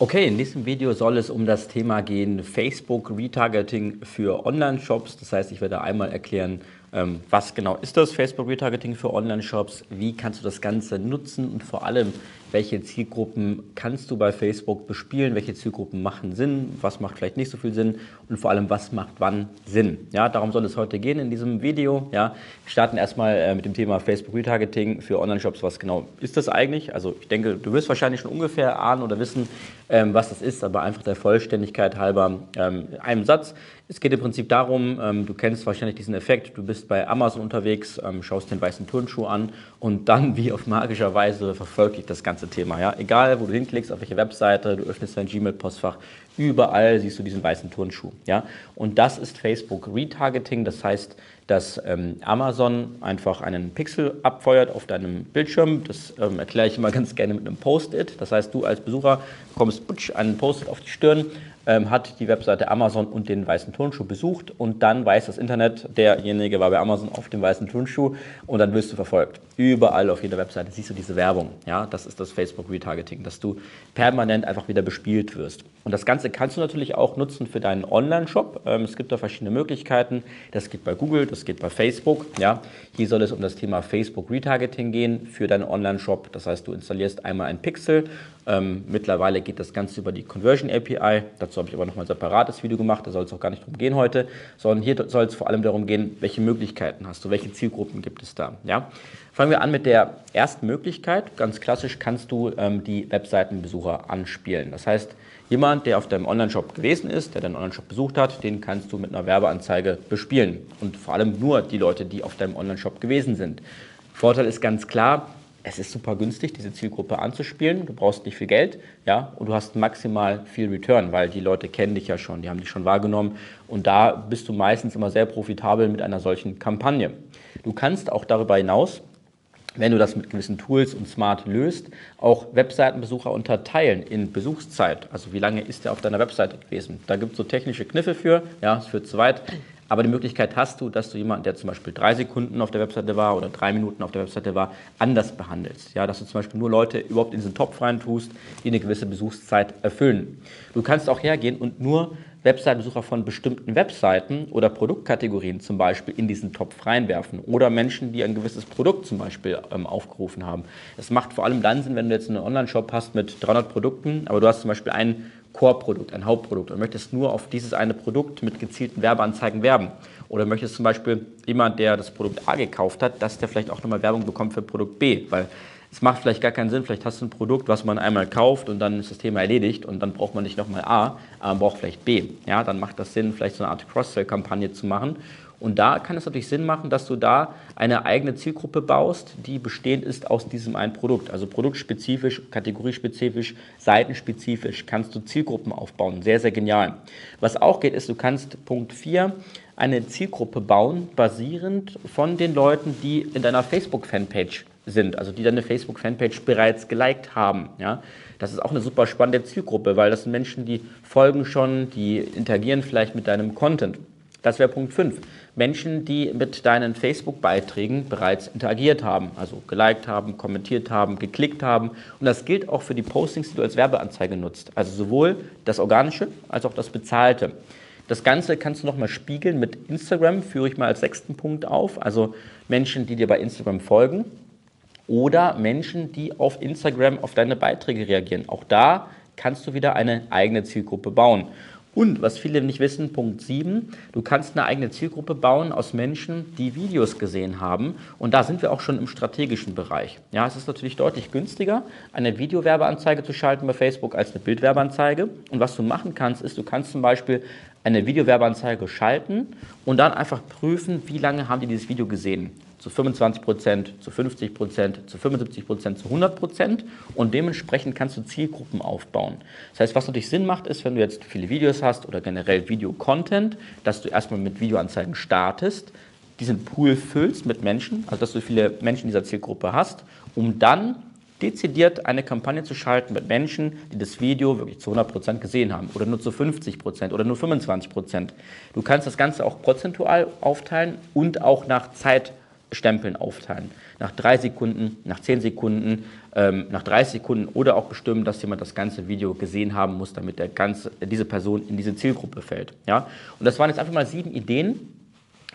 Okay, in diesem Video soll es um das Thema gehen Facebook Retargeting für Online-Shops. Das heißt, ich werde einmal erklären, was genau ist das Facebook Retargeting für Online-Shops, wie kannst du das Ganze nutzen und vor allem, welche Zielgruppen kannst du bei Facebook bespielen, welche Zielgruppen machen Sinn, was macht vielleicht nicht so viel Sinn und vor allem, was macht wann Sinn. Ja, darum soll es heute gehen in diesem Video. Ja, wir starten erstmal äh, mit dem Thema Facebook Retargeting für Online-Shops. Was genau ist das eigentlich? Also ich denke, du wirst wahrscheinlich schon ungefähr ahnen oder wissen, ähm, was das ist, aber einfach der Vollständigkeit halber ähm, einem Satz. Es geht im Prinzip darum, ähm, du kennst wahrscheinlich diesen Effekt, du bist bei Amazon unterwegs, ähm, schaust den weißen Turnschuh an und dann wie auf magischer Weise verfolgt dich das ganze Thema. Ja? Egal, wo du hinklickst, auf welche Webseite, du öffnest dein Gmail-Postfach, überall siehst du diesen weißen Turnschuh. Ja? Und das ist Facebook Retargeting, das heißt, dass ähm, Amazon einfach einen Pixel abfeuert auf deinem Bildschirm. Das ähm, erkläre ich immer ganz gerne mit einem Post-it. Das heißt, du als Besucher bekommst putsch, einen Post-it auf die Stirn ähm, hat die Webseite Amazon und den weißen Turnschuh besucht und dann weiß das Internet, derjenige war bei Amazon auf dem weißen Turnschuh und dann wirst du verfolgt. Überall auf jeder Webseite siehst du diese Werbung. Ja, das ist das Facebook Retargeting, dass du permanent einfach wieder bespielt wirst. Und das Ganze kannst du natürlich auch nutzen für deinen Online-Shop. Ähm, es gibt da verschiedene Möglichkeiten. Das geht bei Google, das geht bei Facebook. Ja, hier soll es um das Thema Facebook Retargeting gehen für deinen Online-Shop. Das heißt, du installierst einmal ein Pixel. Ähm, mittlerweile geht das Ganze über die Conversion API. Dazu Dazu habe ich aber nochmal ein separates Video gemacht, da soll es auch gar nicht darum gehen heute, sondern hier soll es vor allem darum gehen, welche Möglichkeiten hast du, welche Zielgruppen gibt es da. Ja? Fangen wir an mit der ersten Möglichkeit. Ganz klassisch kannst du ähm, die Webseitenbesucher anspielen. Das heißt, jemand, der auf deinem Online-Shop gewesen ist, der deinen Online-Shop besucht hat, den kannst du mit einer Werbeanzeige bespielen. Und vor allem nur die Leute, die auf deinem Online-Shop gewesen sind. Vorteil ist ganz klar, es ist super günstig, diese Zielgruppe anzuspielen. Du brauchst nicht viel Geld, ja, und du hast maximal viel Return, weil die Leute kennen dich ja schon, die haben dich schon wahrgenommen und da bist du meistens immer sehr profitabel mit einer solchen Kampagne. Du kannst auch darüber hinaus wenn du das mit gewissen Tools und smart löst, auch Webseitenbesucher unterteilen in Besuchszeit. Also wie lange ist er auf deiner Webseite gewesen? Da gibt es so technische Kniffe für, ja, ist für zu weit. Aber die Möglichkeit hast du, dass du jemanden, der zum Beispiel drei Sekunden auf der Webseite war oder drei Minuten auf der Webseite war, anders behandelst. Ja, dass du zum Beispiel nur Leute überhaupt in diesen Topf rein tust, die eine gewisse Besuchszeit erfüllen. Du kannst auch hergehen und nur Webseitenbesucher von bestimmten Webseiten oder Produktkategorien zum Beispiel in diesen Topf reinwerfen oder Menschen, die ein gewisses Produkt zum Beispiel ähm, aufgerufen haben. Es macht vor allem dann Sinn, wenn du jetzt einen Online-Shop hast mit 300 Produkten, aber du hast zum Beispiel ein Core-Produkt, ein Hauptprodukt und möchtest nur auf dieses eine Produkt mit gezielten Werbeanzeigen werben. Oder möchtest zum Beispiel jemand, der das Produkt A gekauft hat, dass der vielleicht auch nochmal Werbung bekommt für Produkt B, weil es macht vielleicht gar keinen Sinn, vielleicht hast du ein Produkt, was man einmal kauft und dann ist das Thema erledigt und dann braucht man nicht nochmal A, aber man braucht vielleicht B. Ja, dann macht das Sinn, vielleicht so eine Art Cross-Sell-Kampagne zu machen und da kann es natürlich Sinn machen, dass du da eine eigene Zielgruppe baust, die bestehend ist aus diesem einen Produkt. Also produktspezifisch, kategoriespezifisch, seitenspezifisch kannst du Zielgruppen aufbauen. Sehr, sehr genial. Was auch geht, ist, du kannst Punkt 4 eine Zielgruppe bauen, basierend von den Leuten, die in deiner Facebook-Fanpage sind, also die deine Facebook-Fanpage bereits geliked haben. Ja? Das ist auch eine super spannende Zielgruppe, weil das sind Menschen, die folgen schon, die interagieren vielleicht mit deinem Content. Das wäre Punkt 5. Menschen, die mit deinen Facebook-Beiträgen bereits interagiert haben, also geliked haben, kommentiert haben, geklickt haben. Und das gilt auch für die Postings, die du als Werbeanzeige nutzt. Also sowohl das Organische als auch das Bezahlte. Das Ganze kannst du nochmal spiegeln mit Instagram, führe ich mal als sechsten Punkt auf. Also Menschen, die dir bei Instagram folgen oder Menschen, die auf Instagram auf deine Beiträge reagieren. Auch da kannst du wieder eine eigene Zielgruppe bauen. Und was viele nicht wissen, Punkt 7, du kannst eine eigene Zielgruppe bauen aus Menschen, die Videos gesehen haben. Und da sind wir auch schon im strategischen Bereich. Ja, es ist natürlich deutlich günstiger, eine Videowerbeanzeige zu schalten bei Facebook als eine Bildwerbeanzeige. Und was du machen kannst, ist, du kannst zum Beispiel eine Videowerbeanzeige schalten und dann einfach prüfen, wie lange haben die dieses Video gesehen zu 25 Prozent, zu 50 Prozent, zu 75 Prozent, zu 100 Prozent und dementsprechend kannst du Zielgruppen aufbauen. Das heißt, was natürlich Sinn macht, ist, wenn du jetzt viele Videos hast oder generell Video-Content, dass du erstmal mit Videoanzeigen startest, diesen Pool füllst mit Menschen, also dass du viele Menschen dieser Zielgruppe hast, um dann dezidiert eine Kampagne zu schalten mit Menschen, die das Video wirklich zu 100% gesehen haben oder nur zu 50% oder nur 25%. Du kannst das Ganze auch prozentual aufteilen und auch nach Zeit Stempeln aufteilen. Nach drei Sekunden, nach zehn Sekunden, ähm, nach 30 Sekunden oder auch bestimmen, dass jemand das ganze Video gesehen haben muss, damit der ganze, diese Person in diese Zielgruppe fällt. Ja? Und das waren jetzt einfach mal sieben Ideen,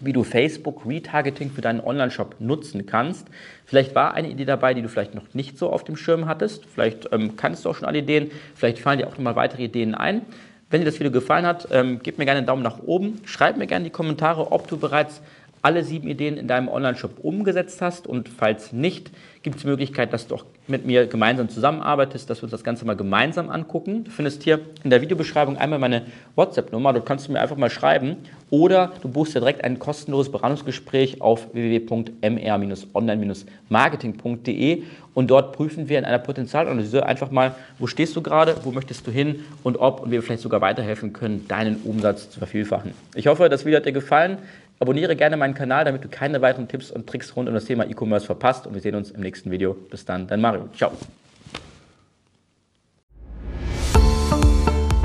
wie du Facebook Retargeting für deinen Online-Shop nutzen kannst. Vielleicht war eine Idee dabei, die du vielleicht noch nicht so auf dem Schirm hattest. Vielleicht ähm, kannst du auch schon alle Ideen. Vielleicht fallen dir auch noch mal weitere Ideen ein. Wenn dir das Video gefallen hat, ähm, gib mir gerne einen Daumen nach oben. Schreib mir gerne in die Kommentare, ob du bereits alle sieben Ideen in deinem Online-Shop umgesetzt hast und falls nicht, gibt es die Möglichkeit, dass du auch mit mir gemeinsam zusammenarbeitest, dass wir uns das Ganze mal gemeinsam angucken. Du findest hier in der Videobeschreibung einmal meine WhatsApp-Nummer, dort kannst du mir einfach mal schreiben oder du buchst dir direkt ein kostenloses Beratungsgespräch auf www.mr-online-marketing.de und dort prüfen wir in einer Potenzialanalyse einfach mal, wo stehst du gerade, wo möchtest du hin und ob und wir vielleicht sogar weiterhelfen können, deinen Umsatz zu vervielfachen. Ich hoffe, das Video hat dir gefallen. Abonniere gerne meinen Kanal, damit du keine weiteren Tipps und Tricks rund um das Thema E-Commerce verpasst. Und wir sehen uns im nächsten Video. Bis dann, dein Mario. Ciao.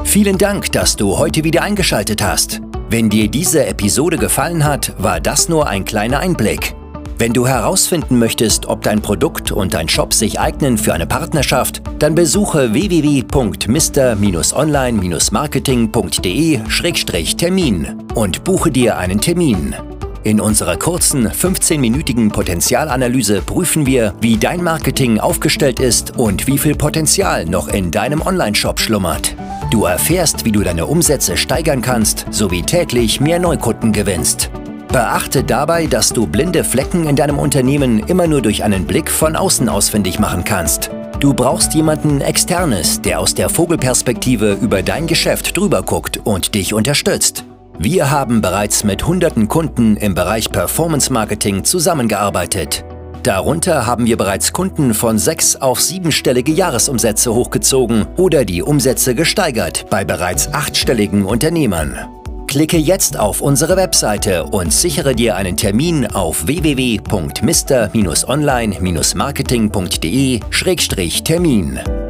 Vielen Dank, dass du heute wieder eingeschaltet hast. Wenn dir diese Episode gefallen hat, war das nur ein kleiner Einblick. Wenn du herausfinden möchtest, ob dein Produkt und dein Shop sich eignen für eine Partnerschaft, dann besuche www.mr-online-marketing.de-termin und buche dir einen Termin. In unserer kurzen 15-minütigen Potenzialanalyse prüfen wir, wie dein Marketing aufgestellt ist und wie viel Potenzial noch in deinem Online-Shop schlummert. Du erfährst, wie du deine Umsätze steigern kannst sowie täglich mehr Neukunden gewinnst. Beachte dabei, dass du blinde Flecken in deinem Unternehmen immer nur durch einen Blick von außen ausfindig machen kannst. Du brauchst jemanden Externes, der aus der Vogelperspektive über dein Geschäft drüber guckt und dich unterstützt. Wir haben bereits mit hunderten Kunden im Bereich Performance Marketing zusammengearbeitet. Darunter haben wir bereits Kunden von sechs auf siebenstellige Jahresumsätze hochgezogen oder die Umsätze gesteigert bei bereits achtstelligen Unternehmern. Klicke jetzt auf unsere Webseite und sichere dir einen Termin auf www.mr-online-marketing.de-termin.